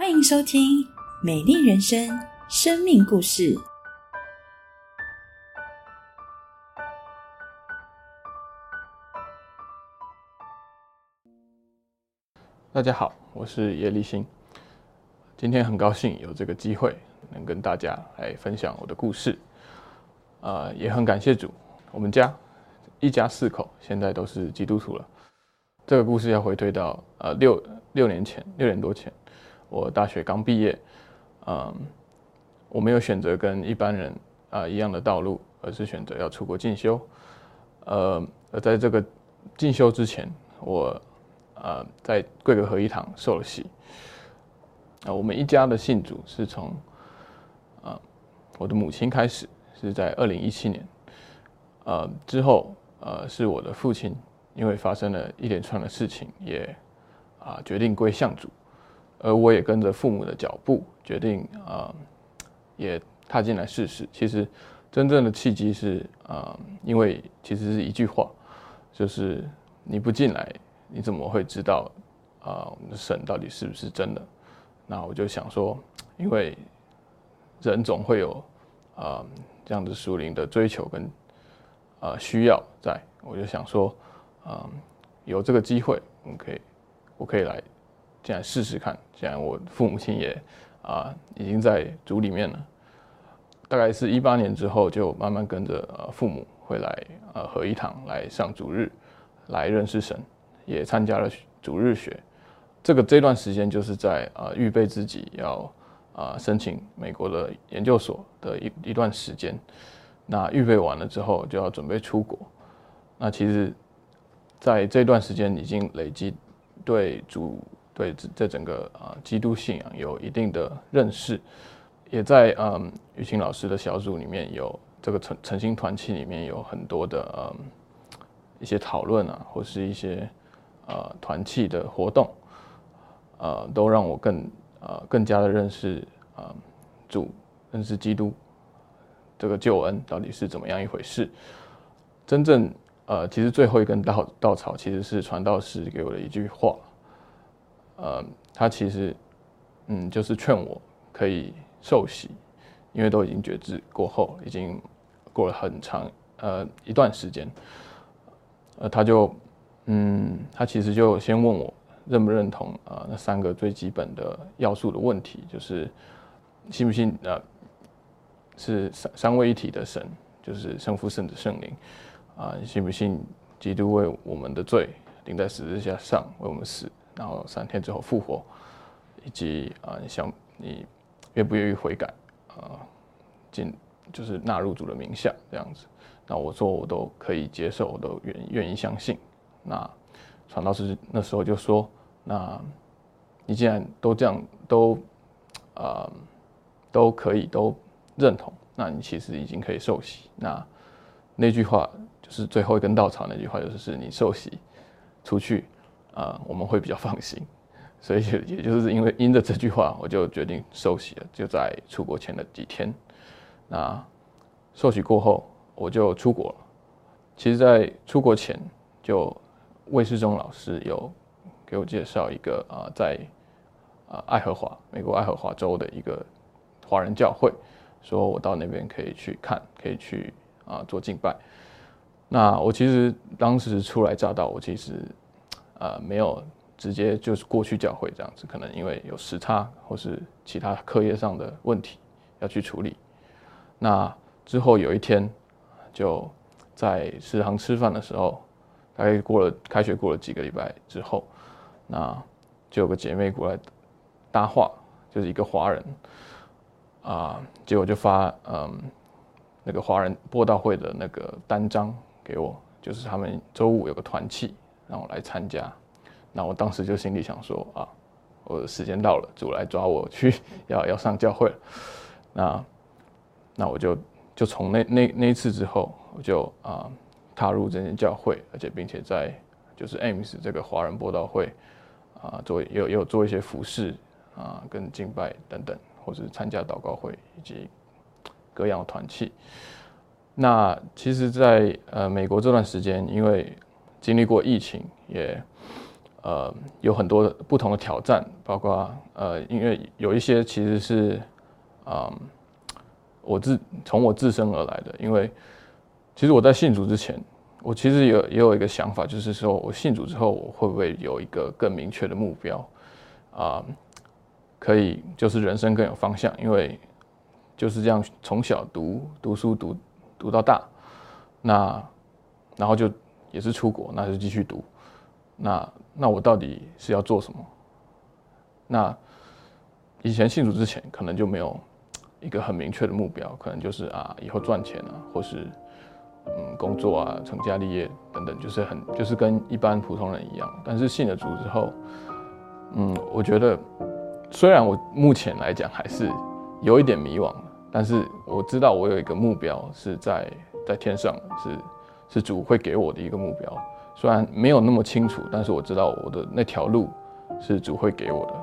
欢迎收听《美丽人生》生命故事。大家好，我是叶立新。今天很高兴有这个机会能跟大家来分享我的故事。呃，也很感谢主，我们家一家四口现在都是基督徒了。这个故事要回推到呃六六年前，六年多前，我大学刚毕业，嗯，我没有选择跟一般人啊一样的道路，而是选择要出国进修。呃，而在这个进修之前，我呃在贵格合一堂受了洗。啊，我们一家的信主是从啊我的母亲开始，是在二零一七年，呃之后呃是我的父亲。因为发生了一连串的事情，也啊决定归向主，而我也跟着父母的脚步，决定啊也踏进来试试。其实真正的契机是啊，因为其实是一句话，就是你不进来，你怎么会知道啊我们的神到底是不是真的？那我就想说，因为人总会有啊这样子属灵的追求跟啊需要，在我就想说。嗯，有这个机会，我们可以，我可以来，进来试试看。既然我父母亲也啊已经在组里面了，大概是一八年之后，就慢慢跟着呃父母会来呃合一堂来上主日，来认识神，也参加了主日学。这个这段时间就是在啊预备自己要啊申请美国的研究所的一一段时间。那预备完了之后，就要准备出国。那其实。在这段时间已经累积对主对这这整个啊基督信仰有一定的认识，也在嗯雨晴老师的小组里面有这个诚诚心团契里面有很多的嗯一些讨论啊，或是一些呃团契的活动，呃都让我更呃更加的认识啊主认识基督这个救恩到底是怎么样一回事，真正。呃，其实最后一根稻稻草其实是传道士给我的一句话，呃，他其实，嗯，就是劝我可以受洗，因为都已经觉知过后，已经过了很长呃一段时间，呃，他就，嗯，他其实就先问我认不认同啊那三个最基本的要素的问题，就是信不信呃是三三位一体的神，就是圣父、圣子、圣灵。啊，信不信基督为我们的罪钉在十字架上为我们死，然后三天之后复活，以及啊，你想你愿不愿意悔改啊，进就是纳入主的名下这样子？那我说我都可以接受，我都愿愿意相信。那传道士那时候就说：“那你既然都这样都啊都可以都认同，那你其实已经可以受洗。”那那句话就。是最后一根稻草那句话，就是你受洗出去啊，我们会比较放心。所以也就是因为因着这句话，我就决定受洗了。就在出国前的几天，那受洗过后，我就出国了。其实，在出国前，就魏世忠老师有给我介绍一个啊，在啊爱荷华，美国爱荷华州的一个华人教会，说我到那边可以去看，可以去啊做敬拜。那我其实当时初来乍到，我其实，呃，没有直接就是过去教会这样子，可能因为有时差或是其他课业上的问题要去处理。那之后有一天，就在食堂吃饭的时候，大概过了开学过了几个礼拜之后，那就有个姐妹过来搭话，就是一个华人，啊，结果就发嗯那个华人播道会的那个单张。给我就是他们周五有个团契，让我来参加。那我当时就心里想说啊，我的时间到了，主来抓我去，要要上教会。那那我就就从那那那一次之后，我就啊踏入这间教会，而且并且在就是 AIMS 这个华人播道会啊做也有也有做一些服饰啊跟敬拜等等，或者是参加祷告会以及各样的团契。那其实，在呃美国这段时间，因为经历过疫情，也呃有很多不同的挑战，包括呃，因为有一些其实是啊，我自从我自身而来的，因为其实我在信主之前，我其实有也有一个想法，就是说我信主之后，我会不会有一个更明确的目标啊？可以就是人生更有方向，因为就是这样从小读读书读读到大，那然后就也是出国，那就继续读，那那我到底是要做什么？那以前信主之前，可能就没有一个很明确的目标，可能就是啊以后赚钱啊，或是嗯工作啊成家立业等等，就是很就是跟一般普通人一样。但是信了主之后，嗯，我觉得。虽然我目前来讲还是有一点迷惘，但是我知道我有一个目标是在在天上，是是主会给我的一个目标。虽然没有那么清楚，但是我知道我的那条路是主会给我的。